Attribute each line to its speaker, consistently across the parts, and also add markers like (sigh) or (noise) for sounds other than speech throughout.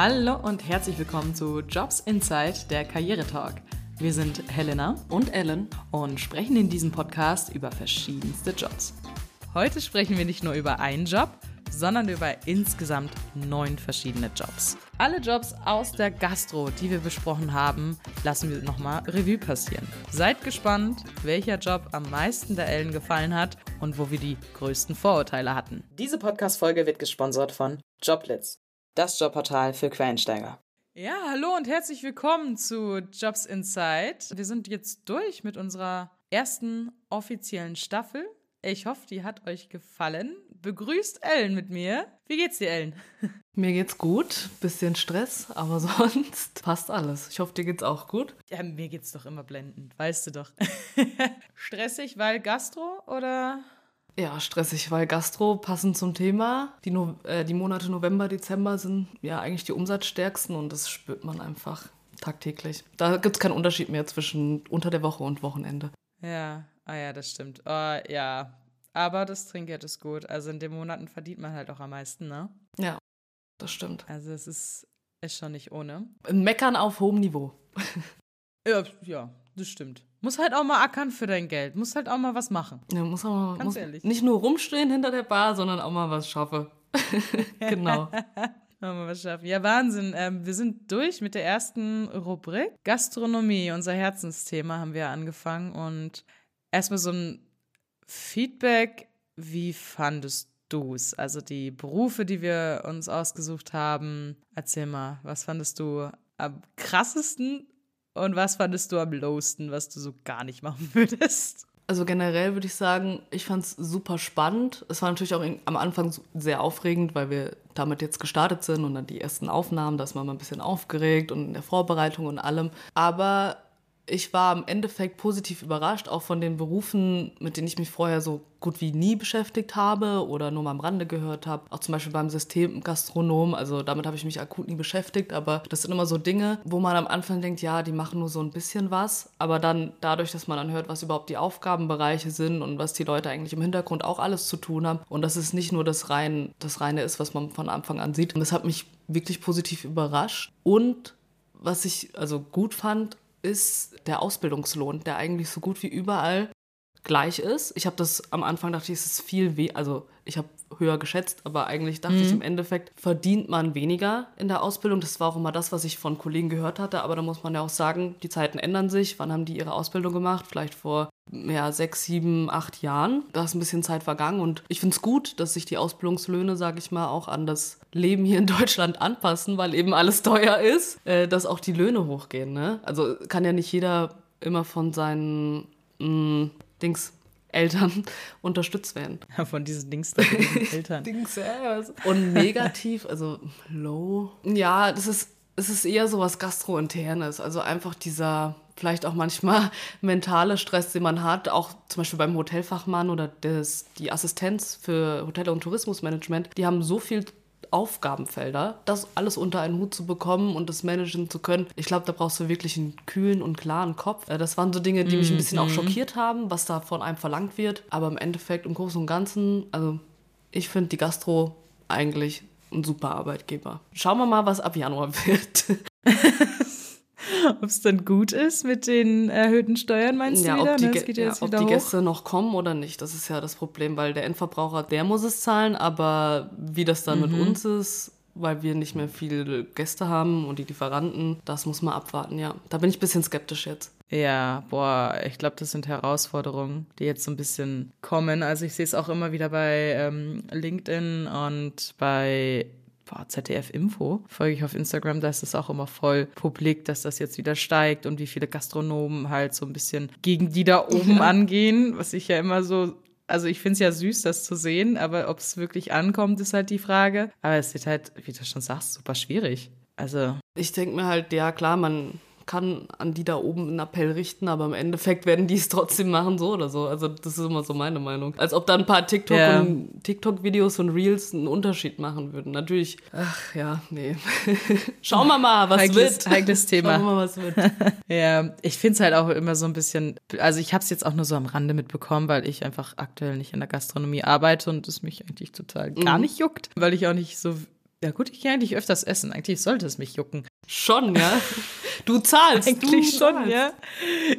Speaker 1: Hallo und herzlich willkommen zu Jobs Inside, der Karrieretalk. Wir sind Helena
Speaker 2: und Ellen
Speaker 1: und sprechen in diesem Podcast über verschiedenste Jobs. Heute sprechen wir nicht nur über einen Job, sondern über insgesamt neun verschiedene Jobs. Alle Jobs aus der Gastro, die wir besprochen haben, lassen wir nochmal Revue passieren. Seid gespannt, welcher Job am meisten der Ellen gefallen hat und wo wir die größten Vorurteile hatten. Diese Podcast-Folge wird gesponsert von Joblitz, das Jobportal für Quereinsteiger. Ja, hallo und herzlich willkommen zu Jobs Inside. Wir sind jetzt durch mit unserer ersten offiziellen Staffel. Ich hoffe, die hat euch gefallen. Begrüßt Ellen mit mir. Wie geht's dir, Ellen? (laughs)
Speaker 2: Mir geht's gut. Bisschen Stress, aber (laughs) sonst passt alles. Ich hoffe, dir geht's auch gut.
Speaker 1: Ja, mir geht's doch immer blendend, weißt du doch. (laughs) Stressig, weil Gastro oder?
Speaker 2: Ja, stressig, weil Gastro passend zum Thema. Die, no äh, die Monate November, Dezember sind ja eigentlich die umsatzstärksten und das spürt man einfach tagtäglich. Da gibt's keinen Unterschied mehr zwischen unter der Woche und Wochenende.
Speaker 1: Ja, Ah ja, das stimmt. Oh, ja. Aber das Trinkgeld ist gut. Also in den Monaten verdient man halt auch am meisten, ne?
Speaker 2: Ja, das stimmt.
Speaker 1: Also es ist, ist schon nicht ohne.
Speaker 2: Meckern auf hohem Niveau.
Speaker 1: ja, ja, das stimmt. Muss halt auch mal ackern für dein Geld. Muss halt auch mal was machen.
Speaker 2: Ja, muss auch mal, Ganz muss ehrlich. nicht nur rumstehen hinter der Bar, sondern auch mal was schaffen. (laughs) genau. (laughs)
Speaker 1: Mal was schaffen. Ja, Wahnsinn. Ähm, wir sind durch mit der ersten Rubrik. Gastronomie, unser Herzensthema, haben wir angefangen. Und erstmal so ein Feedback. Wie fandest du es? Also die Berufe, die wir uns ausgesucht haben. Erzähl mal, was fandest du am krassesten und was fandest du am lowsten, was du so gar nicht machen (laughs) würdest?
Speaker 2: Also generell würde ich sagen, ich fand es super spannend. Es war natürlich auch am Anfang sehr aufregend, weil wir damit jetzt gestartet sind und dann die ersten Aufnahmen, da ist man mal ein bisschen aufgeregt und in der Vorbereitung und allem. Aber ich war im Endeffekt positiv überrascht, auch von den Berufen, mit denen ich mich vorher so gut wie nie beschäftigt habe oder nur mal am Rande gehört habe. Auch zum Beispiel beim Systemgastronom, also damit habe ich mich akut nie beschäftigt, aber das sind immer so Dinge, wo man am Anfang denkt, ja, die machen nur so ein bisschen was, aber dann dadurch, dass man dann hört, was überhaupt die Aufgabenbereiche sind und was die Leute eigentlich im Hintergrund auch alles zu tun haben und dass es nicht nur das, rein, das reine ist, was man von Anfang an sieht. Und das hat mich wirklich positiv überrascht und was ich also gut fand, ist der Ausbildungslohn, der eigentlich so gut wie überall gleich ist. Ich habe das am Anfang dachte ich, es ist viel weh, also ich habe höher geschätzt, aber eigentlich dachte mhm. ich im Endeffekt verdient man weniger in der Ausbildung. Das war auch immer das, was ich von Kollegen gehört hatte, aber da muss man ja auch sagen, die Zeiten ändern sich. Wann haben die ihre Ausbildung gemacht? Vielleicht vor ja, sechs, sieben, acht Jahren. Da ist ein bisschen Zeit vergangen und ich finde es gut, dass sich die Ausbildungslöhne, sage ich mal, auch an das Leben hier in Deutschland anpassen, weil eben alles teuer ist, äh, dass auch die Löhne hochgehen. Ne? Also kann ja nicht jeder immer von seinen mh, mm, Dings Eltern (laughs) unterstützt werden.
Speaker 1: Ja, von diesen Dings Eltern. (laughs)
Speaker 2: Dings, ja, Und negativ, also low. Ja, das ist, es ist eher so was Gastrointernes. Also einfach dieser, vielleicht auch manchmal (laughs) mentale Stress, den man hat, auch zum Beispiel beim Hotelfachmann oder das, die Assistenz für Hotel- und Tourismusmanagement, die haben so viel Aufgabenfelder, das alles unter einen Hut zu bekommen und das managen zu können. Ich glaube, da brauchst du wirklich einen kühlen und klaren Kopf. Äh, das waren so Dinge, die mich ein bisschen auch mhm. schockiert haben, was da von einem verlangt wird. Aber im Endeffekt, im Großen und Ganzen, also ich finde die Gastro eigentlich ein super Arbeitgeber. Schauen wir mal, was ab Januar (laughs) wird. (laughs)
Speaker 1: ob es dann gut ist mit den erhöhten Steuern, meinst
Speaker 2: ja,
Speaker 1: du wieder?
Speaker 2: Ob die, ne? ja, ob die Gäste noch kommen oder nicht, das ist ja das Problem, weil der Endverbraucher, der muss es zahlen, aber wie das dann mhm. mit uns ist, weil wir nicht mehr viele Gäste haben und die Lieferanten, das muss man abwarten, ja. Da bin ich ein bisschen skeptisch jetzt.
Speaker 1: Ja, boah, ich glaube, das sind Herausforderungen, die jetzt so ein bisschen kommen. Also ich sehe es auch immer wieder bei ähm, LinkedIn und bei boah, ZDF Info, folge ich auf Instagram, da ist es auch immer voll publik, dass das jetzt wieder steigt und wie viele Gastronomen halt so ein bisschen gegen die da (laughs) oben ja. angehen, was ich ja immer so also ich finde es ja süß, das zu sehen, aber ob es wirklich ankommt, ist halt die Frage. Aber es wird halt, wie du schon sagst, super schwierig. Also.
Speaker 2: Ich denke mir halt, ja klar, man kann an die da oben einen Appell richten, aber im Endeffekt werden die es trotzdem machen, so oder so. Also das ist immer so meine Meinung. Als ob da ein paar TikTok ja. und TikTok-Videos und Reels einen Unterschied machen würden. Natürlich, ach ja, nee. (laughs) Schauen wir mal, was
Speaker 1: heikles,
Speaker 2: wird.
Speaker 1: Heikles Thema. Schauen wir mal, was wird. (laughs) ja, ich finde es halt auch immer so ein bisschen, also ich habe es jetzt auch nur so am Rande mitbekommen, weil ich einfach aktuell nicht in der Gastronomie arbeite und es mich eigentlich total gar mhm. nicht juckt, weil ich auch nicht so Ja gut, ich gehe eigentlich öfters essen. Eigentlich sollte es mich jucken.
Speaker 2: Schon, ja. (laughs) Du zahlst.
Speaker 1: Eigentlich
Speaker 2: du
Speaker 1: schon,
Speaker 2: zahlst.
Speaker 1: ja.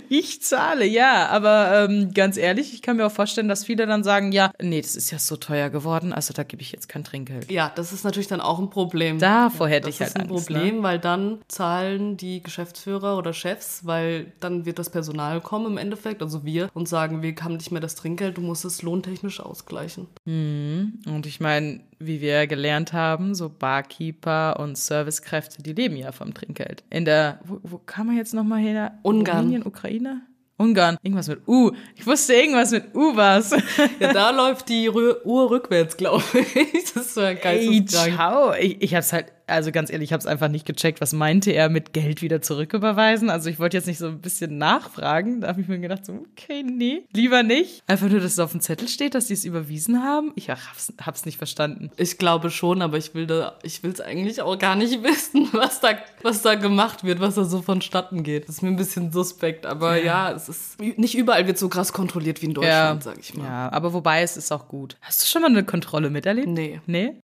Speaker 1: Ich zahle, ja. Aber ähm, ganz ehrlich, ich kann mir auch vorstellen, dass viele dann sagen, ja, nee, das ist ja so teuer geworden, also da gebe ich jetzt kein Trinkgeld.
Speaker 2: Ja, das ist natürlich dann auch ein Problem.
Speaker 1: Davor hätte
Speaker 2: das
Speaker 1: ich halt
Speaker 2: ist ein
Speaker 1: Angst, ne?
Speaker 2: Problem, weil dann zahlen die Geschäftsführer oder Chefs, weil dann wird das Personal kommen im Endeffekt, also wir, und sagen, wir haben nicht mehr das Trinkgeld, du musst es lohntechnisch ausgleichen.
Speaker 1: Und ich meine, wie wir gelernt haben, so Barkeeper und Servicekräfte, die leben ja vom Trinkgeld. In der, wo, wo kam man jetzt nochmal her?
Speaker 2: Ungarn.
Speaker 1: Rumänien, Ukraine? Ungarn. Irgendwas mit U. Ich wusste irgendwas mit U was.
Speaker 2: Ja, da (laughs) läuft die Uhr rückwärts, glaube ich. Das ist so ein
Speaker 1: Ey, ciao. Ich, ich hab's halt, also ganz ehrlich, ich hab's einfach nicht gecheckt. Was meinte er mit Geld wieder zurücküberweisen? Also ich wollte jetzt nicht so ein bisschen nachfragen. Da habe ich mir gedacht, so, okay, nee, lieber nicht. Einfach nur, dass es auf dem Zettel steht, dass die es überwiesen haben. Ich hab's, hab's nicht verstanden.
Speaker 2: Ich glaube schon, aber ich will da, ich will es eigentlich auch gar nicht (laughs) wissen, was da, was da gemacht wird, was da so vonstatten geht. Das ist mir ein bisschen suspekt, aber ja, es ist nicht überall wird so krass kontrolliert wie in Deutschland, sag ich mal.
Speaker 1: Ja, aber wobei es ist auch gut. Hast du schon mal eine Kontrolle miterlebt?
Speaker 2: Nee,
Speaker 1: Nee?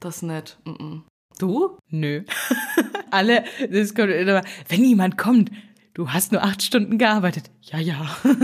Speaker 2: das nicht. Mm -mm. Du?
Speaker 1: Nö. (laughs) Alle, das kommt immer, wenn jemand kommt, du hast nur acht Stunden gearbeitet. Ja, ja. (laughs)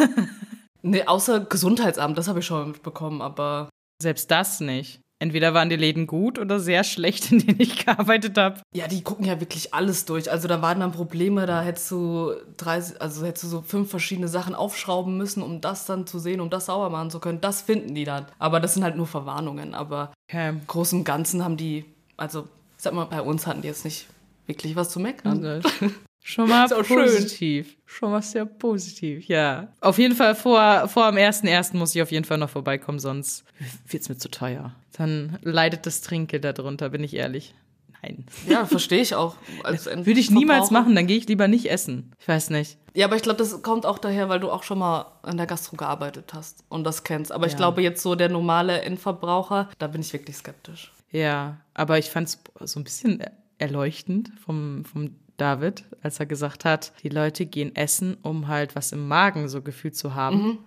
Speaker 2: Nee, außer Gesundheitsamt, das habe ich schon mitbekommen, aber
Speaker 1: Selbst das nicht. Entweder waren die Läden gut oder sehr schlecht, in denen ich gearbeitet habe.
Speaker 2: ja, die gucken ja wirklich alles durch. Also da waren dann Probleme, da hättest du 30, also hättest du so fünf verschiedene Sachen aufschrauben müssen, um das dann zu sehen, um das sauber machen zu können. Das finden die dann. Aber das sind halt nur Verwarnungen. Aber
Speaker 1: Okay.
Speaker 2: im Großen und Ganzen haben die, also sag mal, bei uns hatten die jetzt nicht wirklich was zu meckern. (laughs)
Speaker 1: Schon mal
Speaker 2: auch schön.
Speaker 1: positiv. Schon mal sehr positiv, ja. Auf jeden Fall vor, vor dem 1.1. muss ich auf jeden Fall noch vorbeikommen, sonst wird's mir zu teuer. Dann leidet das Trinkgeld darunter, bin ich ehrlich. Nein.
Speaker 2: Ja, verstehe ich auch. (laughs)
Speaker 1: Würde ich niemals machen, dann gehe ich lieber nicht essen. Ich weiß nicht.
Speaker 2: Ja, aber ich glaube, das kommt auch daher, weil du auch schon mal an der Gastro gearbeitet hast und das kennst. Aber ich
Speaker 1: Ja.
Speaker 2: glaube, jetzt so der normale Endverbraucher, da bin ich wirklich skeptisch.
Speaker 1: Ja, aber ich fand es so ein bisschen erleuchtend vom, vom David, als er gesagt hat, die Leute gehen essen, um halt was im Magen so gefühlt zu haben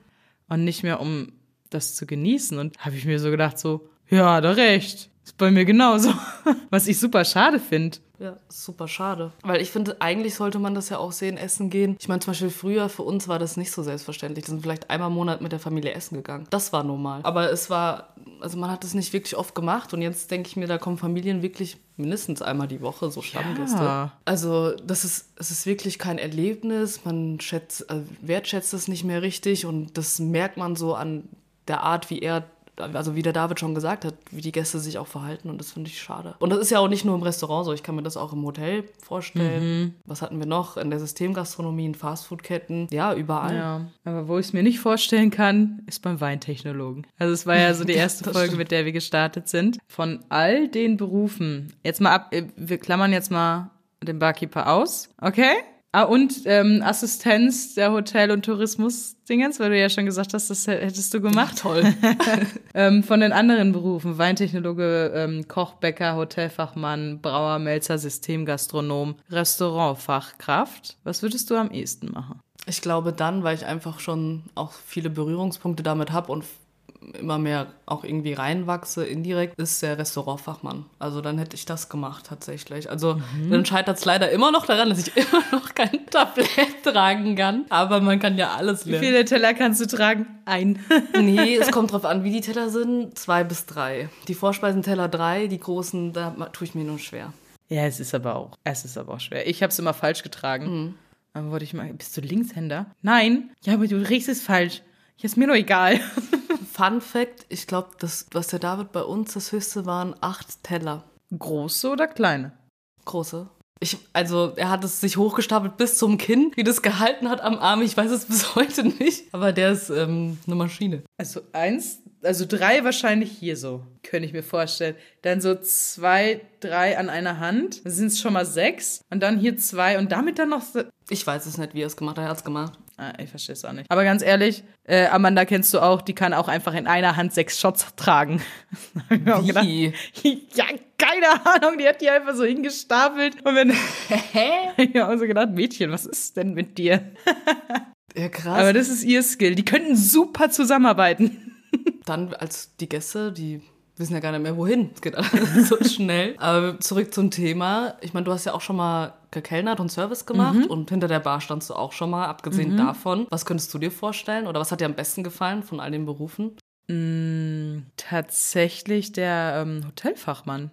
Speaker 1: und nicht mehr um das zu genießen. Und habe ich mir so gedacht, so, ja, er recht. Ist bei mir genauso. (laughs) Was ich super schade finde.
Speaker 2: Ja, super schade. Weil ich finde, eigentlich sollte man das ja auch sehen, essen gehen. Ich meine, zum Beispiel früher für uns war das nicht so selbstverständlich. Wir sind vielleicht einmal im Monat mit der Familie essen gegangen. Das war normal. Aber es war, also man hat das nicht wirklich oft gemacht. Und jetzt denke ich mir, da kommen Familien wirklich mindestens einmal die Woche, so Stammgäste.
Speaker 1: Ja.
Speaker 2: Also das ist, es ist wirklich kein Erlebnis. Man schätzt, äh, wertschätzt es nicht mehr richtig. Und das merkt man so an der Art, wie er also wie der David schon gesagt hat, wie die Gäste sich auch verhalten und das finde ich schade. Und das ist ja auch nicht nur im Restaurant so, ich kann mir das auch im Hotel vorstellen. Was hatten wir noch? In der Systemgastronomie, in Fastfoodketten, ja, überall.
Speaker 1: Ja, aber wo ich es mir nicht vorstellen kann, ist beim Weintechnologen. Also es war ja so die (laughs) erste Folge,
Speaker 2: stimmt.
Speaker 1: mit der wir gestartet sind. Von all den Berufen, jetzt mal ab, äh, wir klammern jetzt mal den Barkeeper aus, okay? Ah, und ähm, Assistenz der Hotel- und Tourismus-Dingens, weil du ja schon gesagt hast, das hättest du gemacht.
Speaker 2: Toll. (laughs)
Speaker 1: Ähm, von den anderen Berufen, Weintechnologe, ähm, Koch, Bäcker, Hotelfachmann, Brauer, Melzer, Systemgastronom, Restaurantfachkraft. Was würdest du am ehesten machen?
Speaker 2: Ich glaube dann, weil ich einfach schon auch viele Berührungspunkte damit habe und immer mehr auch irgendwie reinwachse, indirekt, ist der Restaurantfachmann. Also dann hätte ich das gemacht tatsächlich. Also
Speaker 1: Mhm.
Speaker 2: dann scheitert es leider immer noch daran, dass ich (laughs) immer noch kein Tablett tragen kann. Aber man kann ja alles
Speaker 1: Wie
Speaker 2: lernen.
Speaker 1: viele Teller kannst du tragen? Ein. (laughs)
Speaker 2: Nee, es kommt drauf an, wie die Teller sind. Zwei bis drei. Die Vorspeisenteller drei, die großen, da tue ich mir nur schwer.
Speaker 1: Ja, es ist aber auch, es ist aber auch schwer. Ich habe es immer falsch getragen.
Speaker 2: Mhm.
Speaker 1: Dann wurde ich mal, bist du Linkshänder? Nein. Ja, aber du riechst es falsch. Ja, ist mir doch egal. (laughs)
Speaker 2: Fun Fact, ich glaube, das, was der David bei uns, das höchste waren acht Teller.
Speaker 1: Große oder kleine?
Speaker 2: Große. Ich, also er hat es sich hochgestapelt bis zum Kinn, wie das gehalten hat am Arm. Ich weiß es (laughs) bis heute nicht. Aber der ist ähm, eine Maschine.
Speaker 1: Also eins, also drei wahrscheinlich hier so, könnte ich mir vorstellen. Dann so zwei, drei an einer Hand. Dann sind es schon mal sechs. Und dann hier zwei und damit dann noch so.
Speaker 2: Ich weiß es nicht, wie er es gemacht hat. Er hat es gemacht.
Speaker 1: Ah, ich verstehe es auch nicht. Aber ganz ehrlich, äh, Amanda kennst du auch, die kann auch einfach in einer Hand sechs Shots tragen. (laughs)
Speaker 2: Wie?
Speaker 1: ja, keine Ahnung, die hat die einfach so hingestapelt. Und wenn. (laughs) ich habe so gedacht, Mädchen, was ist denn mit dir? (laughs)
Speaker 2: Ja, krass.
Speaker 1: Aber das ist ihr Skill. Die könnten super zusammenarbeiten.
Speaker 2: Dann als die Gäste, die wissen ja gar nicht mehr wohin. Es geht alles (laughs) so schnell. Aber zurück zum Thema. Ich meine, du hast ja auch schon mal gekellnert und Service gemacht mhm. und hinter der Bar standst du auch schon mal, abgesehen mhm. davon. Was könntest du dir vorstellen oder was hat dir am besten gefallen von all den Berufen?
Speaker 1: Mm, tatsächlich der ähm, Hotelfachmann.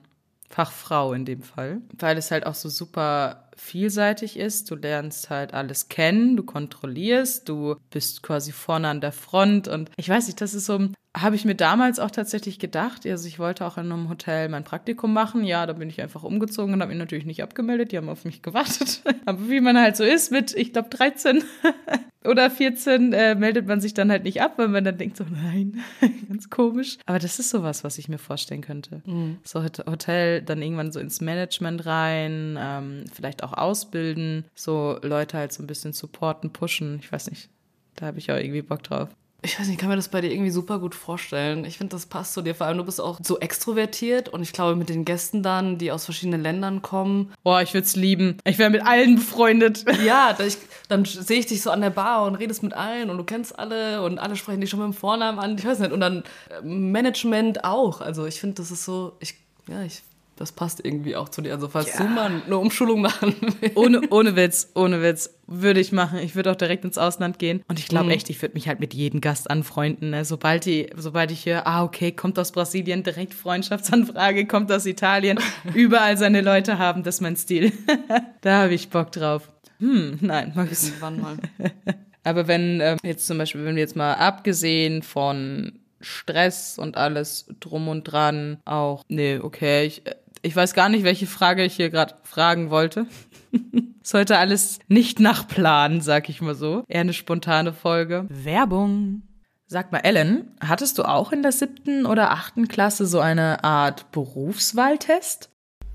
Speaker 1: Fachfrau in dem Fall, weil es halt auch so super vielseitig ist. Du lernst halt alles kennen, du kontrollierst, du bist quasi vorne an der Front und ich weiß nicht, das ist so, habe ich mir damals auch tatsächlich gedacht. Also ich wollte auch in einem Hotel mein Praktikum machen. Ja, da bin ich einfach umgezogen und habe mich natürlich nicht abgemeldet. Die haben auf mich gewartet. (laughs) Aber wie man halt so ist mit, ich glaube, 13 (laughs) oder 14 äh, meldet man sich dann halt nicht ab, weil man dann denkt so, nein, (laughs) ganz komisch. Aber das ist sowas, was ich mir vorstellen könnte. Mhm. So Hotel, dann irgendwann so ins Management rein, ähm, vielleicht auch ausbilden, so Leute halt so ein bisschen supporten, pushen. Ich weiß nicht, da habe ich auch irgendwie Bock drauf
Speaker 2: ich weiß nicht, ich kann mir das bei dir irgendwie super gut vorstellen. Ich finde, das passt zu dir. Vor allem, du bist auch so extrovertiert und ich glaube, mit den Gästen dann, die aus verschiedenen Ländern kommen.
Speaker 1: Boah, ich würde es lieben. Ich wäre mit allen befreundet. (laughs)
Speaker 2: Ja, da ich, dann sehe ich dich so an der Bar und redest mit allen und du kennst alle und alle sprechen dich schon mit dem Vornamen an. Ich weiß nicht. Und dann äh, Management auch. Also ich finde, das ist so, ich, ja, ich das passt irgendwie auch zu dir. Also falls ja. du mal eine Umschulung machen
Speaker 1: willst. Ohne, ohne Witz, ohne Witz. Würde ich machen. Ich würde auch direkt ins Ausland gehen. Und ich glaube mhm. echt, ich würde mich halt mit jedem Gast anfreunden. Ne? Sobald, die, sobald ich höre, ah, okay, kommt aus Brasilien, direkt Freundschaftsanfrage, kommt aus Italien. (laughs) Überall seine Leute haben, das ist mein Stil. (laughs) da habe ich Bock drauf. Hm, nein, Max. Irgendwann mal. (laughs) Aber wenn äh, jetzt zum Beispiel, wenn wir jetzt mal abgesehen von Stress und alles drum und dran auch, nee, okay, ich, ich weiß gar nicht, welche Frage ich hier gerade fragen wollte. (laughs) Sollte alles nicht nach Plan, sag ich mal so. Eher eine spontane Folge. Werbung. Sag mal, Ellen, hattest du auch in der siebten oder achten Klasse so eine Art Berufswahltest?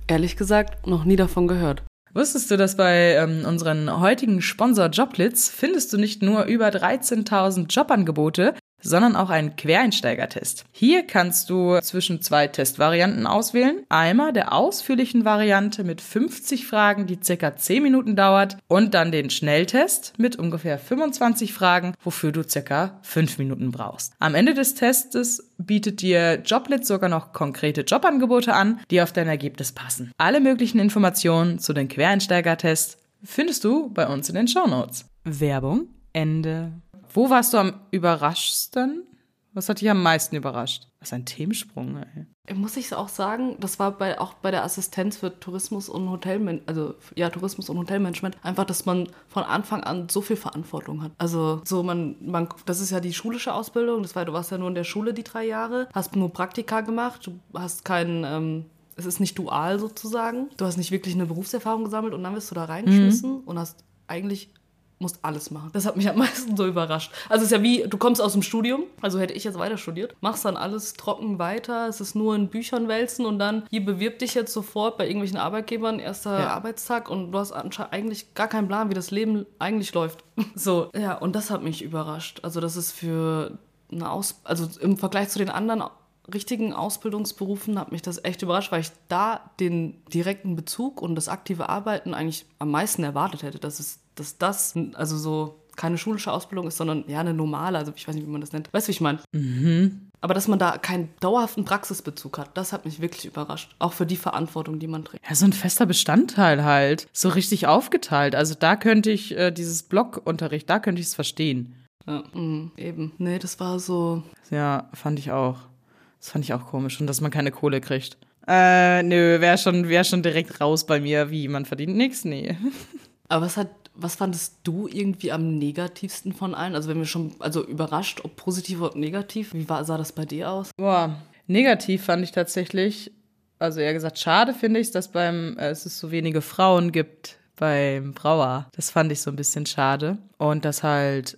Speaker 2: Ehrlich gesagt, noch nie davon gehört.
Speaker 1: Wusstest du, dass bei ähm, unseren heutigen Sponsor Joblitz findest du nicht nur über 13.000 Jobangebote, sondern auch einen Quereinsteigertest. Hier kannst du zwischen zwei Testvarianten auswählen. Einmal der ausführlichen Variante mit 50 Fragen, die circa 10 Minuten dauert und dann den Schnelltest mit ungefähr 25 Fragen, wofür du circa 5 Minuten brauchst. Am Ende des Testes bietet dir Joblit sogar noch konkrete Jobangebote an, die auf dein Ergebnis passen. Alle möglichen Informationen zu den Quereinsteigertests findest du bei uns in den Show Notes. Werbung Ende. Wo warst du am überraschsten? Was hat dich am meisten überrascht? Was ist ein Themensprung, ey.
Speaker 2: Muss ich auch sagen, das war bei, auch bei der Assistenz für Tourismus und Hotelmanagement, also ja, Tourismus und Hotelmanagement, einfach, dass man von Anfang an so viel Verantwortung hat. Also so man, man, das ist ja die schulische Ausbildung, das war, du warst ja nur in der Schule die drei Jahre, hast nur Praktika gemacht, du hast keinen, ähm, es ist nicht dual sozusagen. Du hast nicht wirklich eine Berufserfahrung gesammelt und dann wirst du da reingeschmissen mhm. und hast eigentlich musst alles machen. Das hat mich am meisten so überrascht. Also es ist ja wie, du kommst aus dem Studium, also hätte ich jetzt weiter studiert, machst dann alles trocken weiter, es ist nur in Büchern wälzen und dann hier bewirb dich jetzt sofort bei irgendwelchen Arbeitgebern, erster ja. Arbeitstag und du hast eigentlich gar keinen Plan, wie das Leben eigentlich läuft. (laughs) So, ja, und das hat mich überrascht. Also das ist für eine Aus... Also im Vergleich zu den anderen richtigen Ausbildungsberufen hat mich das echt überrascht, weil ich da den direkten Bezug und das aktive Arbeiten eigentlich am meisten erwartet hätte, dass es dass das also so keine schulische Ausbildung ist, sondern ja eine normale, also ich weiß nicht, wie man das nennt. Weißt du, wie ich meine? Mhm. Aber dass man da keinen dauerhaften Praxisbezug hat, das hat mich wirklich überrascht. Auch für die Verantwortung, die man trägt.
Speaker 1: Ja, so ein fester Bestandteil halt. So richtig aufgeteilt. Also da könnte ich äh, dieses Blockunterricht, da könnte ich es verstehen.
Speaker 2: Ja, mh, eben. Nee, das war so.
Speaker 1: Ja, fand ich auch. Das fand ich auch komisch. Und dass man keine Kohle kriegt. Äh, nö, wäre schon, wär schon direkt raus bei mir. Wie, man verdient nichts? Nee. (laughs)
Speaker 2: Aber was hat was fandest du irgendwie am negativsten von allen? Also wenn wir schon, also überrascht, ob positiv oder negativ, wie war, sah das bei dir aus?
Speaker 1: Boah, negativ fand ich tatsächlich, also eher gesagt, schade finde ich, dass beim, äh, es so wenige Frauen gibt beim Brauer. Das fand ich so ein bisschen schade. Und dass halt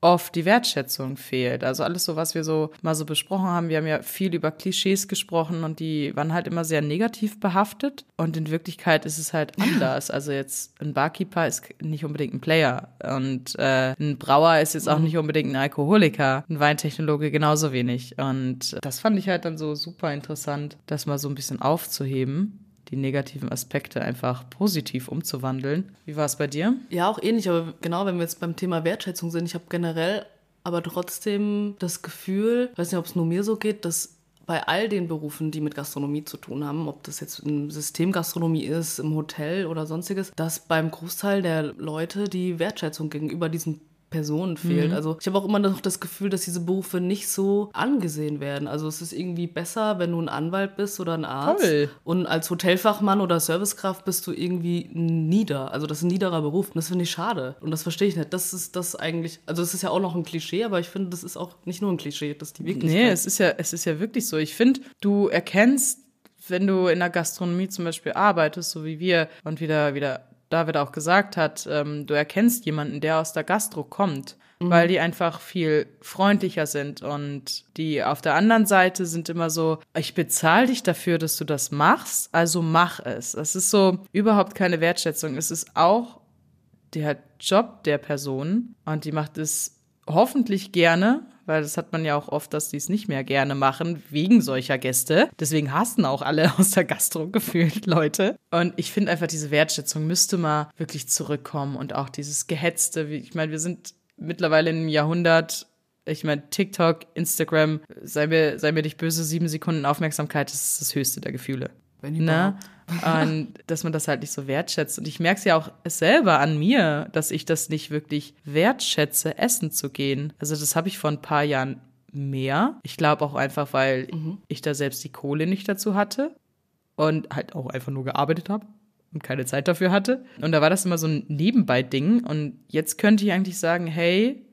Speaker 1: oft die Wertschätzung fehlt. Also alles so, was wir so mal so besprochen haben. Wir haben ja viel über Klischees gesprochen und die waren halt immer sehr negativ behaftet. Und in Wirklichkeit ist es halt anders. Also jetzt ein Barkeeper ist nicht unbedingt ein Player und äh, ein Brauer ist jetzt auch mhm. nicht unbedingt ein Alkoholiker. Ein Weintechnologe genauso wenig. Und das fand ich halt dann so super interessant, das mal so ein bisschen aufzuheben die negativen Aspekte einfach positiv umzuwandeln. Wie war es bei dir?
Speaker 2: Ja, auch ähnlich, aber genau, wenn wir jetzt beim Thema Wertschätzung sind, ich habe generell aber trotzdem das Gefühl, ich weiß nicht, ob es nur mir so geht, dass bei all den Berufen, die mit Gastronomie zu tun haben, ob das jetzt in Systemgastronomie ist, im Hotel oder sonstiges, dass beim Großteil der Leute die Wertschätzung gegenüber diesen Personen fehlt. Mhm. Also ich habe auch immer noch das Gefühl, dass diese Berufe nicht so angesehen werden. Also es ist irgendwie besser, wenn du ein Anwalt bist oder ein Arzt. Toll. Und als Hotelfachmann oder Servicekraft bist du irgendwie nieder. Also das ist ein niederer Beruf. Und das finde ich schade. Und das verstehe ich nicht. Das ist das eigentlich, also es ist ja auch noch ein Klischee, aber ich finde, das ist auch nicht nur ein Klischee, das ist die Wirklichkeit.
Speaker 1: Nee, es ist ja, es ist ja wirklich so. Ich finde, du erkennst wenn du in der Gastronomie zum Beispiel arbeitest, so wie wir, und wieder, wieder David auch gesagt hat, ähm, du erkennst jemanden, der aus der Gastro kommt, mhm. weil die einfach viel freundlicher sind und die auf der anderen Seite sind immer so, ich bezahle dich dafür, dass du das machst, also mach es. Das ist so überhaupt keine Wertschätzung. Es ist auch der Job der Person und die macht es hoffentlich gerne, weil das hat man ja auch oft, dass die es nicht mehr gerne machen, wegen solcher Gäste. Deswegen hassen auch alle (laughs) aus der Gastro gefühlt Leute. Und ich finde einfach, diese Wertschätzung müsste mal wirklich zurückkommen und auch dieses Gehetzte. Ich meine, wir sind mittlerweile im Jahrhundert, ich meine, TikTok, Instagram, sei mir, sei mir nicht böse, sieben Sekunden Aufmerksamkeit, das ist das höchste der Gefühle. Wenn ne? Und dass man das halt nicht so wertschätzt. Und ich merke es ja auch selber an mir, dass ich das nicht wirklich wertschätze, essen zu gehen. Also das habe ich vor ein paar Jahren mehr. Ich glaube auch einfach, weil mhm. ich da selbst die Kohle nicht dazu hatte und halt auch einfach nur gearbeitet habe und keine Zeit dafür hatte. Und da war das immer so ein Nebenbei-Ding. Und jetzt könnte ich eigentlich sagen, hey,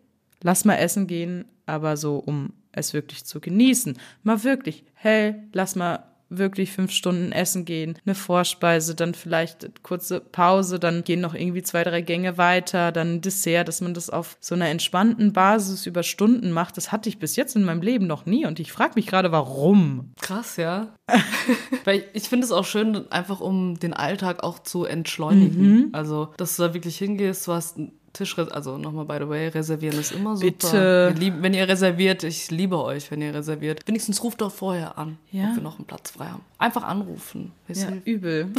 Speaker 1: lass mal essen gehen, aber so, um es wirklich zu genießen. Mal wirklich, hey, lass mal wirklich fünf Stunden essen gehen, eine Vorspeise, dann vielleicht kurze Pause, dann gehen noch irgendwie zwei, drei Gänge weiter, dann ein Dessert, dass man das auf so einer entspannten Basis über Stunden macht. Das hatte ich bis jetzt in meinem Leben noch nie und ich frage mich gerade, warum.
Speaker 2: Krass, ja. (laughs) Weil ich finde es auch schön, einfach um den Alltag auch zu entschleunigen. Mhm. Also, dass du da wirklich hingehst, du hast Tisch, also nochmal by the way, reservieren ist immer super. Bitte. wenn ihr reserviert, ich liebe euch, wenn ihr reserviert. Wenigstens ruft doch vorher an, ja? ob wir noch einen Platz frei haben. Einfach anrufen.
Speaker 1: Ja, übel.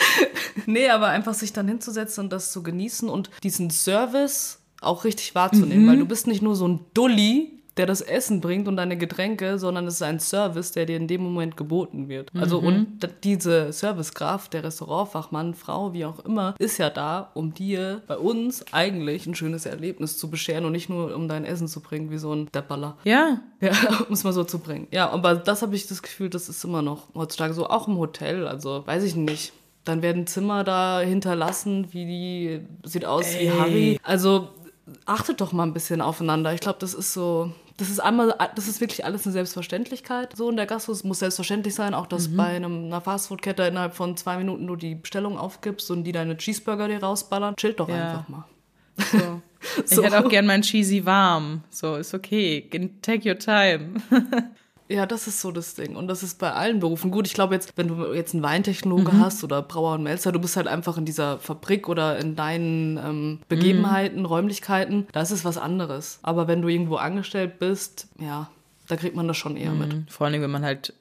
Speaker 1: (laughs)
Speaker 2: nee, aber einfach sich dann hinzusetzen und das zu genießen und diesen Service auch richtig wahrzunehmen, mhm. weil du bist nicht nur so ein Dulli, der das Essen bringt und deine Getränke, sondern es ist ein Service, der dir in dem Moment geboten wird. Also mhm. und diese Servicekraft, der Restaurantfachmann, Frau, wie auch immer, ist ja da, um dir bei uns eigentlich ein schönes Erlebnis zu bescheren und nicht nur um dein Essen zu bringen, wie so ein Depperler.
Speaker 1: Ja. (laughs)
Speaker 2: Ja, um es mal so zu bringen. Ja, aber das habe ich das Gefühl, das ist immer noch heutzutage so, auch im Hotel. Also weiß ich nicht dann werden Zimmer da hinterlassen, wie die, sieht aus Ey. wie Harry. Also achtet doch mal ein bisschen aufeinander. Ich glaube, das ist so, das ist einmal, das ist wirklich alles eine Selbstverständlichkeit. So in der Gastro muss selbstverständlich sein, auch dass mhm. bei einem, einer Fastfood-Kette innerhalb von zwei Minuten du die Bestellung aufgibst und die deine Cheeseburger dir rausballern. Chillt doch ja. einfach mal.
Speaker 1: So. so. (laughs) Ich hätte auch gern mein Cheesy warm. So, ist okay. Take your time. (laughs)
Speaker 2: Ja, das ist so das Ding. Und das ist bei allen Berufen gut. Ich glaube jetzt, wenn du jetzt einen Weintechnologe mhm. hast oder Brauer und Melzer, du bist halt einfach in dieser Fabrik oder in deinen ähm, Begebenheiten, mhm. Räumlichkeiten, da ist es was anderes. Aber wenn du irgendwo angestellt bist, ja, da kriegt man das schon eher mhm. mit.
Speaker 1: Vor allem, wenn man halt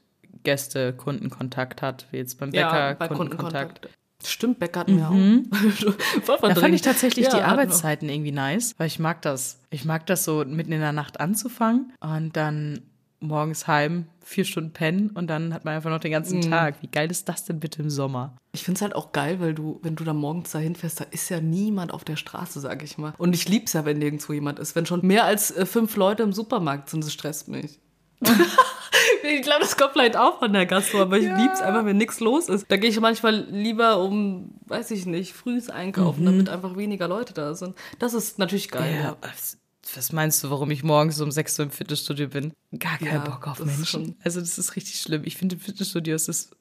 Speaker 1: Gäste, Kundenkontakt hat, wie jetzt beim Bäcker, ja, bei Kundenkontakt. Kundenkontakt.
Speaker 2: Stimmt, Bäcker hatten mhm. wir
Speaker 1: auch. (laughs) da fand ich tatsächlich ja, die Arbeitszeiten irgendwie nice, weil ich mag das. Ich mag das so mitten in der Nacht anzufangen und dann morgens heim, vier Stunden pennen und dann hat man einfach noch den ganzen mhm. Tag. Wie geil ist das denn bitte im Sommer?
Speaker 2: Ich finde es halt auch geil, weil du, wenn du da morgens dahin fährst, da ist ja niemand auf der Straße, sag ich mal. Und ich lieb's ja, wenn nirgendwo jemand ist. Wenn schon mehr als äh, fünf Leute im Supermarkt sind, das stresst mich. (laughs) ich glaube, das kommt vielleicht auch von der Gastro, aber ich ja. lieb's einfach, wenn nichts los ist. Da gehe ich manchmal lieber um, weiß ich nicht, frühs einkaufen, mhm. damit einfach weniger Leute da sind. Das ist natürlich geil. Ja,
Speaker 1: ja was meinst du, warum ich morgens um 6 Uhr im Fitnessstudio bin? Gar keinen ja, Bock auf Menschen. Also das ist richtig schlimm. Ich finde, im Fitnessstudio ist es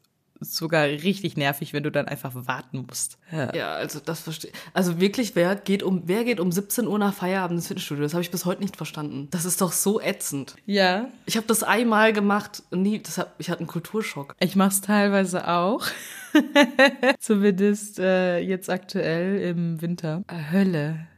Speaker 1: sogar richtig nervig, wenn du dann einfach warten musst.
Speaker 2: Ja, ja also das verstehe Also wirklich, wer geht um wer geht um 17 Uhr nach Feierabend ins Fitnessstudio? Das habe ich bis heute nicht verstanden. Das ist doch so ätzend.
Speaker 1: Ja.
Speaker 2: Ich habe das einmal gemacht nie, das hab, ich hatte einen Kulturschock.
Speaker 1: Ich mache es teilweise auch. (laughs) Zumindest äh, jetzt aktuell im Winter. Hölle.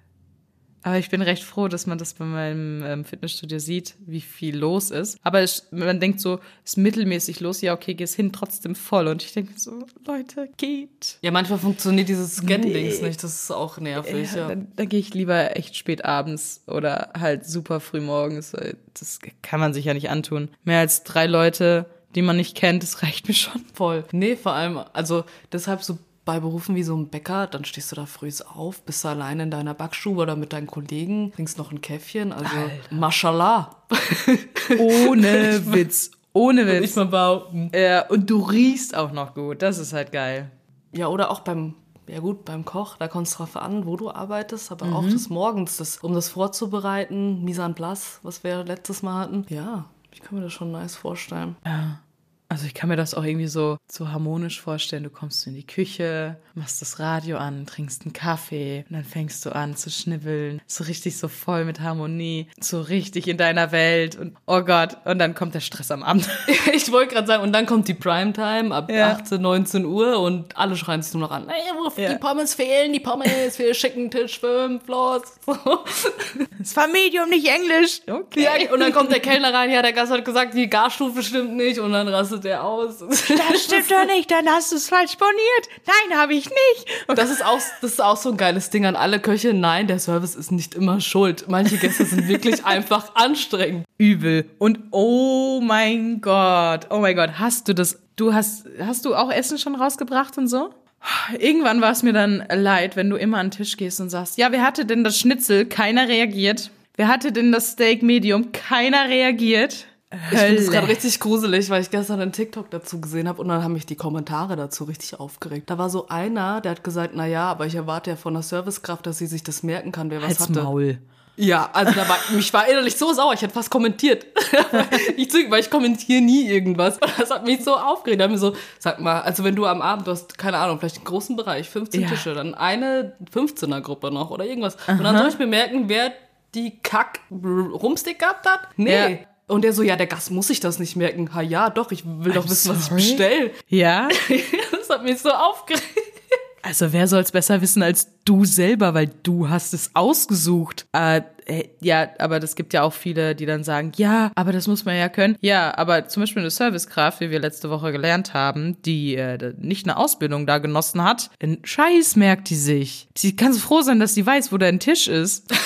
Speaker 1: Aber ich bin recht froh, dass man das bei meinem ähm, Fitnessstudio sieht, wie viel los ist. Aber es, man denkt so, ist mittelmäßig los, ja, okay, gehst hin, trotzdem voll. Und ich denke so, Leute, geht.
Speaker 2: Ja, manchmal funktioniert dieses Scan-Dings nee. nicht, das ist auch nervig, ja. ja.
Speaker 1: Dann, dann gehe ich lieber echt spät abends oder halt super früh morgens. Das kann man sich ja nicht antun. Mehr als drei Leute die man nicht kennt, das reicht mir schon.
Speaker 2: Voll. Nee, vor allem, also deshalb so bei Berufen wie so ein Bäcker, dann stehst du da früh auf, bist du allein in deiner Backstube oder mit deinen Kollegen, trinkst noch ein Käffchen, also
Speaker 1: Alter.
Speaker 2: Mashallah. (laughs)
Speaker 1: Ohne Witz. Ohne Witz.
Speaker 2: ich mal behaupten.
Speaker 1: Ja, und du riechst auch noch gut. Das ist halt geil.
Speaker 2: Ja, oder auch beim, ja gut, beim Koch, da kommt es drauf an, wo du arbeitest, aber auch des Morgens, das, um das vorzubereiten, Mise en place, was wir letztes Mal hatten. Ja, ich kann mir das schon nice vorstellen.
Speaker 1: Also ich kann mir das auch irgendwie so, so harmonisch vorstellen. Du kommst in die Küche, machst das Radio an, trinkst einen Kaffee und dann fängst du an zu schnibbeln. So richtig so voll mit Harmonie, so richtig in deiner Welt und oh Gott. Und dann kommt der Stress am Abend. (laughs)
Speaker 2: Ich wollte gerade sagen, und dann kommt die Primetime ab
Speaker 1: Ja.
Speaker 2: 18, 19 Uhr und alle schreien sich nur noch an. Ey, wo
Speaker 1: Ja.
Speaker 2: die Pommes fehlen, die Pommes, wir schicken Tisch fünf, los. So.
Speaker 1: Es war Medium, nicht Englisch. Okay.
Speaker 2: Ja, und dann kommt der Kellner rein, ja, der Gast hat gesagt, die Garstufe stimmt nicht und dann rastet er aus. (laughs)
Speaker 1: Das stimmt doch nicht, dann hast du es falsch boniert. Nein, habe ich nicht.
Speaker 2: Das ist, auch, das ist auch so ein geiles Ding an alle Köche. Nein, der Service ist nicht immer schuld. Manche Gäste sind wirklich (laughs) einfach anstrengend.
Speaker 1: Übel. Und oh mein Gott, oh mein Gott, hast du das, du hast, hast du auch Essen schon rausgebracht und so? Irgendwann war es mir dann leid, wenn du immer an den Tisch gehst und sagst, ja, wer hatte denn das Schnitzel? Keiner reagiert. Wer hatte denn das Steak Medium? Keiner reagiert.
Speaker 2: Ich finde es
Speaker 1: Hölle.
Speaker 2: gerade richtig gruselig, weil ich gestern einen TikTok dazu gesehen habe und dann haben mich die Kommentare dazu richtig aufgeregt. Da war so einer, der hat gesagt, na ja, aber ich erwarte ja von der Servicekraft, dass sie sich das merken kann, wer was
Speaker 1: Halt's
Speaker 2: hatte.
Speaker 1: Maul.
Speaker 2: Ja, also da war, mich war innerlich so sauer, ich hätte fast kommentiert. (laughs) ich züge, weil ich kommentiere nie irgendwas. Und das hat mich so aufgeregt. Da haben wir so, sag mal, also wenn du am Abend, du hast, keine Ahnung, vielleicht einen großen Bereich, 15
Speaker 1: Ja.
Speaker 2: Tische, dann eine 15er-Gruppe noch oder irgendwas. Und dann soll ich bemerken, wer die Kack-Rumstick gehabt hat? Nee.
Speaker 1: Ja.
Speaker 2: Und der so, ja, der Gast muss sich das nicht merken. Ha, ja, doch, ich will doch
Speaker 1: I'm
Speaker 2: wissen, was ich
Speaker 1: sorry?
Speaker 2: bestelle.
Speaker 1: Ja? (laughs)
Speaker 2: das hat mich so aufgeregt.
Speaker 1: Also wer soll's besser wissen als du selber, weil du hast es ausgesucht. Äh, ja, aber das gibt ja auch viele, die dann sagen, ja, aber das muss man ja können. Ja, aber zum Beispiel eine Servicekraft, wie wir letzte Woche gelernt haben, die äh, nicht eine Ausbildung da genossen hat, einen Scheiß merkt die sich. Sie kann so froh sein, dass sie weiß, wo dein Tisch ist. (laughs)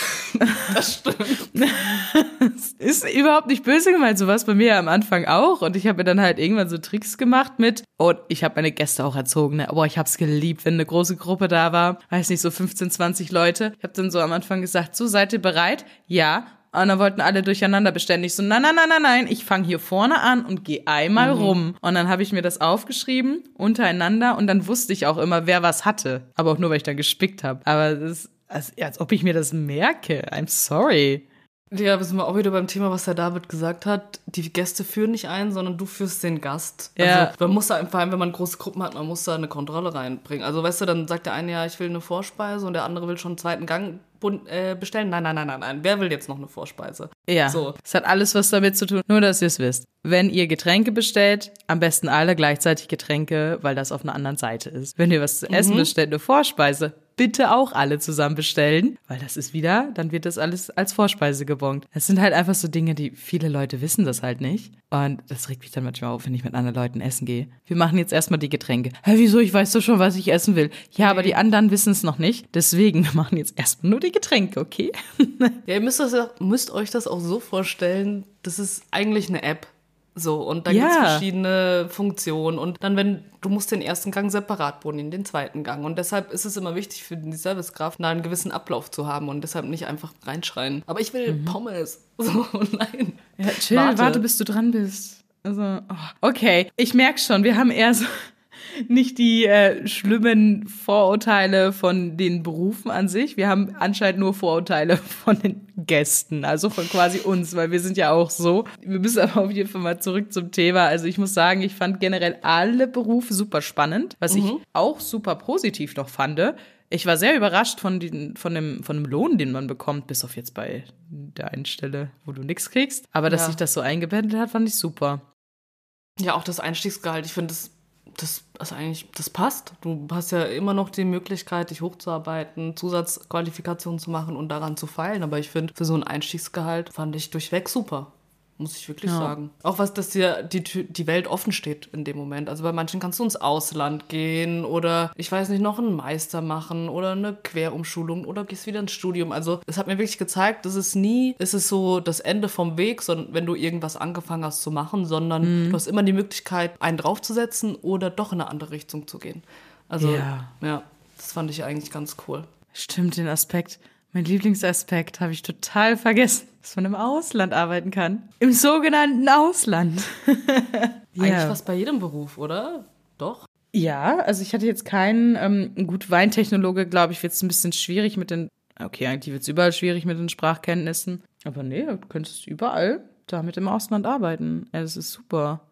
Speaker 2: Das stimmt. (laughs)
Speaker 1: Ist überhaupt nicht böse gemeint, sowas bei mir am Anfang auch. Und ich habe mir dann halt irgendwann so Tricks gemacht mit, und ich habe meine Gäste auch erzogen, ne? aber ich habe es geliebt, wenn eine große Gruppe da war, weiß nicht, so 15, 20 Leute. Ich habe dann so am Anfang gesagt, so, seid ihr bereit? Ja. Und dann wollten alle durcheinander. Ich so, nein, nein, nein, nein, nein, ich fange hier vorne an und gehe einmal rum. Und dann habe ich mir das aufgeschrieben, untereinander, und dann wusste ich auch immer, wer was hatte. Aber auch nur, weil ich dann gespickt habe. Aber das, als, als ob ich mir das merke. I'm sorry.
Speaker 2: Ja, wir sind mal auch wieder beim Thema, was der David gesagt hat. Die Gäste führen nicht ein, sondern du führst den Gast.
Speaker 1: Ja.
Speaker 2: Also, man muss da, vor allem, wenn man große Gruppen hat, man muss da eine Kontrolle reinbringen. Also, weißt du, dann sagt der eine, ja, ich will eine Vorspeise und der andere will schon einen zweiten Gang äh, bestellen. Nein, nein, nein, nein, nein. Wer will jetzt noch eine Vorspeise?
Speaker 1: Ja,
Speaker 2: So.
Speaker 1: es hat alles was damit zu tun. Nur, dass ihr es wisst. Wenn ihr Getränke bestellt, am besten alle gleichzeitig Getränke, weil das auf einer anderen Seite ist. Wenn ihr was zu essen bestellt, eine Vorspeise, bitte auch alle zusammen bestellen, weil das ist wieder, dann wird das alles als Vorspeise gebongt. Das sind halt einfach so Dinge, die viele Leute wissen das halt nicht. Und das regt mich dann manchmal auf, wenn ich mit anderen Leuten essen gehe. Wir machen jetzt erstmal die Getränke. Hä, wieso? Ich weiß doch schon, was ich essen will. Ja, aber die anderen wissen es noch nicht. Deswegen, wir machen jetzt erstmal nur die Getränke, okay? (laughs)
Speaker 2: Ja, ihr müsst, das, müsst euch das auch so vorstellen, das ist eigentlich eine App. So, und da gibt es
Speaker 1: Ja.
Speaker 2: verschiedene Funktionen. Und dann, wenn, du musst den ersten Gang separat bonieren, den zweiten Gang. Und deshalb ist es immer wichtig für die Servicekraft, da einen gewissen Ablauf zu haben und deshalb nicht einfach reinschreien. Aber ich will Pommes. (laughs) So, nein.
Speaker 1: Ja, chill, warte. bis du dran bist. Also, oh, okay. Ich merk schon, wir haben eher so nicht die äh, schlimmen Vorurteile von den Berufen an sich. Wir haben anscheinend nur Vorurteile (laughs) von den Gästen, also von quasi uns, weil wir sind ja auch so. Wir müssen aber auf jeden Fall mal zurück zum Thema. Also ich muss sagen, ich fand generell alle Berufe super spannend, was ich auch super positiv noch fand. Ich war sehr überrascht von, den, von, dem, von dem Lohn, den man bekommt, bis auf jetzt bei der einen Stelle, wo du nichts kriegst. Aber dass
Speaker 2: Ja.
Speaker 1: sich das so eingebettet hat, fand ich super.
Speaker 2: Ja, auch das Einstiegsgehalt. Ich finde, das, das, das eigentlich, das passt. Du hast ja immer noch die Möglichkeit, dich hochzuarbeiten, Zusatzqualifikationen zu machen und daran zu feilen. Aber ich finde, für so ein Einstiegsgehalt fand ich durchweg super. Muss ich wirklich ja. sagen. Auch was, dass dir die, die Welt offen steht in dem Moment. Also bei manchen kannst du ins Ausland gehen oder ich weiß nicht, noch einen Meister machen oder eine Querumschulung oder gehst wieder ins Studium. Also es hat mir wirklich gezeigt, dass es nie, ist es so das Ende vom Weg, sondern wenn du irgendwas angefangen hast zu machen, sondern mhm. du hast immer die Möglichkeit, einen draufzusetzen oder doch in eine andere Richtung zu gehen. Also ja, ja das fand ich eigentlich ganz cool.
Speaker 1: Stimmt, den Aspekt. Mein Lieblingsaspekt habe ich total vergessen, dass man im Ausland arbeiten kann. Im sogenannten Ausland. (laughs)
Speaker 2: Eigentlich ja. fast bei jedem Beruf, oder? Doch?
Speaker 1: Ja, also ich hatte jetzt keinen, ähm, gut, Weintechnologe, glaube ich, wird es ein bisschen schwierig mit den, okay, eigentlich wird es überall schwierig mit den Sprachkenntnissen. Aber nee, du könntest überall damit im Ausland arbeiten. Ja, das ist super.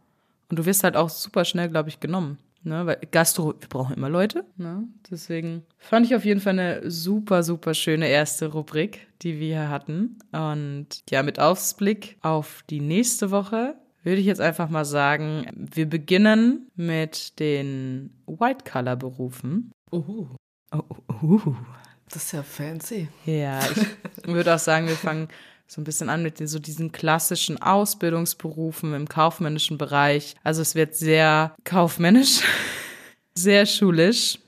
Speaker 1: Und du wirst halt auch super schnell, glaube ich, genommen. Ne, weil Gastro, wir brauchen immer Leute. Ne? Deswegen fand ich auf jeden Fall eine super, super schöne erste Rubrik, die wir hier hatten. Und ja, mit Ausblick auf die nächste Woche würde ich jetzt einfach mal sagen, wir beginnen mit den White-Color-Berufen.
Speaker 2: Uhu. Oh, uh. Das ist ja fancy.
Speaker 1: Ja, ich würde auch sagen, wir fangen (laughs) so ein bisschen an mit den, so diesen klassischen Ausbildungsberufen im kaufmännischen Bereich. Also es wird sehr kaufmännisch, (laughs) sehr schulisch.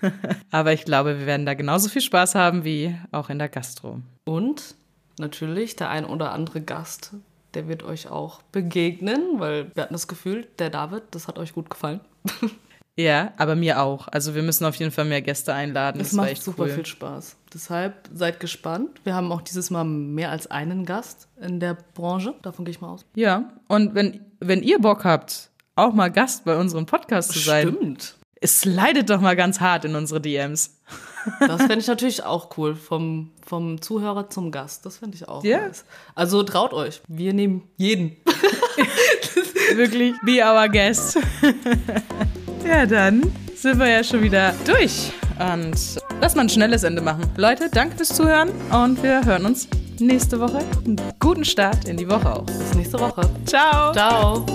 Speaker 1: (laughs) Aber ich glaube, wir werden da genauso viel Spaß haben wie auch in der Gastro.
Speaker 2: Und natürlich der ein oder andere Gast, der wird euch auch begegnen, weil wir hatten das Gefühl, der David, das hat euch gut gefallen. (laughs)
Speaker 1: Ja, aber mir auch. Also wir müssen auf jeden Fall mehr Gäste einladen.
Speaker 2: Es macht super cool. viel Spaß. Deshalb seid gespannt. Wir haben auch dieses Mal mehr als einen Gast in der Branche. Davon gehe ich mal aus.
Speaker 1: Ja, und wenn, wenn ihr Bock habt, auch mal Gast bei unserem Podcast zu sein.
Speaker 2: Stimmt.
Speaker 1: Es leidet doch mal ganz hart in unsere DMs.
Speaker 2: Das fände ich natürlich auch cool. Vom, vom Zuhörer zum Gast. Das fände ich auch ja. Nice. Also traut euch. Wir nehmen jeden. (laughs)
Speaker 1: Wirklich, be our guest. (laughs) Ja, dann sind wir ja schon wieder durch. Und lass mal ein schnelles Ende machen. Leute, danke fürs Zuhören und wir hören uns nächste Woche. Einen guten Start in die Woche auch.
Speaker 2: Bis nächste Woche.
Speaker 1: Ciao.
Speaker 2: Ciao.